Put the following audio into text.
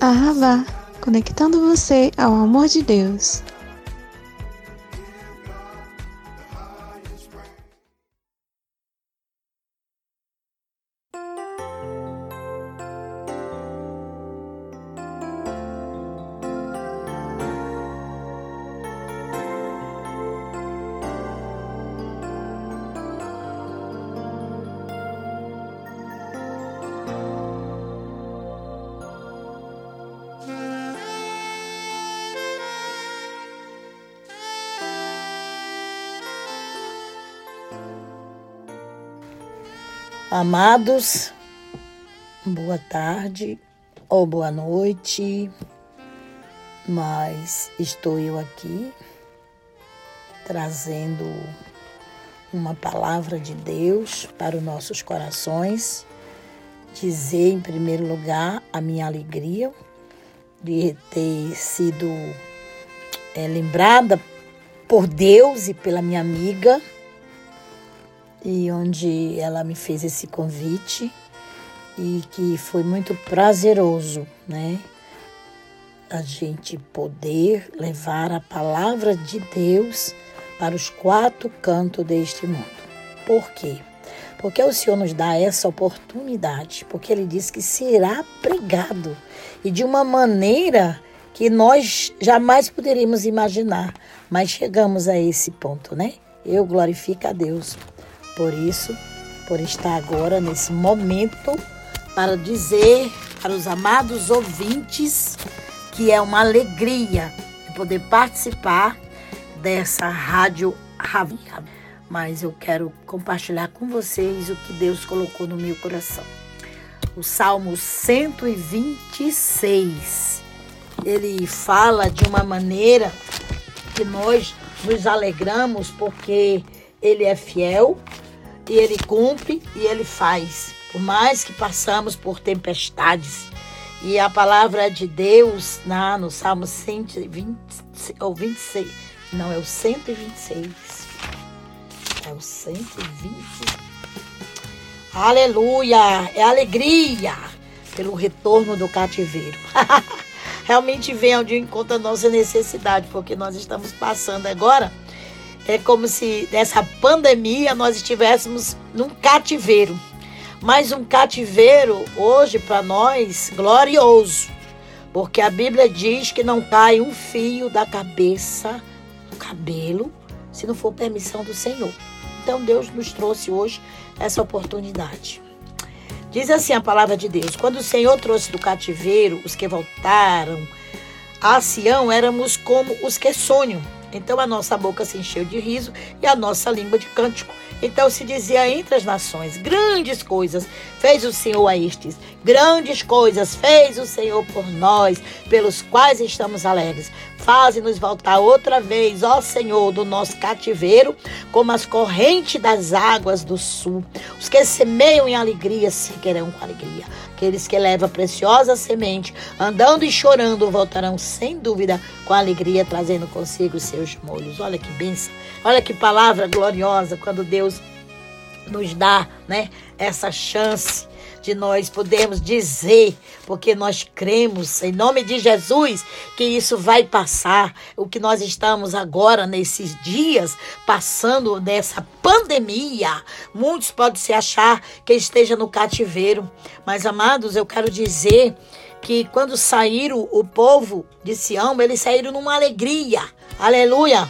Ahavá, conectando você ao amor de Deus. Amados, boa tarde ou boa noite, mas estou eu aqui trazendo uma palavra de Deus para os nossos corações, dizer em primeiro lugar a minha alegria de ter sido é, lembrada por Deus e pela minha amiga e onde ela me fez esse convite e que foi muito prazeroso, né? A gente poder levar a palavra de Deus para os quatro cantos deste mundo. Por quê? Porque o Senhor nos dá essa oportunidade, porque Ele diz que será pregado e de uma maneira que nós jamais poderíamos imaginar, mas chegamos a esse ponto, né? Eu glorifico a Deus por isso, por estar agora nesse momento para dizer para os amados ouvintes que é uma alegria poder participar dessa rádio Ravi. Mas eu quero compartilhar com vocês o que Deus colocou no meu coração. O Salmo 126. Ele fala de uma maneira que nós nos alegramos porque ele é fiel e ele cumpre e ele faz. Por mais que passamos por tempestades. E a palavra de Deus, na, no Salmo 120, ou 26, não, é o 126. É o 120. Aleluia! É alegria pelo retorno do cativeiro. Realmente vem onde encontra a nossa necessidade, porque nós estamos passando agora é como se nessa pandemia nós estivéssemos num cativeiro. Mas um cativeiro hoje para nós glorioso, porque a Bíblia diz que não cai um fio da cabeça do cabelo se não for permissão do Senhor. Então Deus nos trouxe hoje essa oportunidade. Diz assim a palavra de Deus: quando o Senhor trouxe do cativeiro os que voltaram a Sião, éramos como os que sonham então a nossa boca se encheu de riso e a nossa língua de cântico. Então se dizia entre as nações: grandes coisas fez o Senhor a estes, grandes coisas fez o Senhor por nós, pelos quais estamos alegres. Faze-nos voltar outra vez, ó Senhor, do nosso cativeiro, como as correntes das águas do sul. Os que semeiam em alegria seguirão com alegria. Aqueles que levam preciosa semente, andando e chorando, voltarão sem dúvida com alegria, trazendo consigo seus molhos. Olha que bênção, olha que palavra gloriosa quando Deus nos dá né, essa chance de nós podermos dizer, porque nós cremos em nome de Jesus que isso vai passar. O que nós estamos agora nesses dias passando nessa pandemia, muitos podem se achar que esteja no cativeiro, mas amados, eu quero dizer que quando saíram o povo de Sião, eles saíram numa alegria. Aleluia!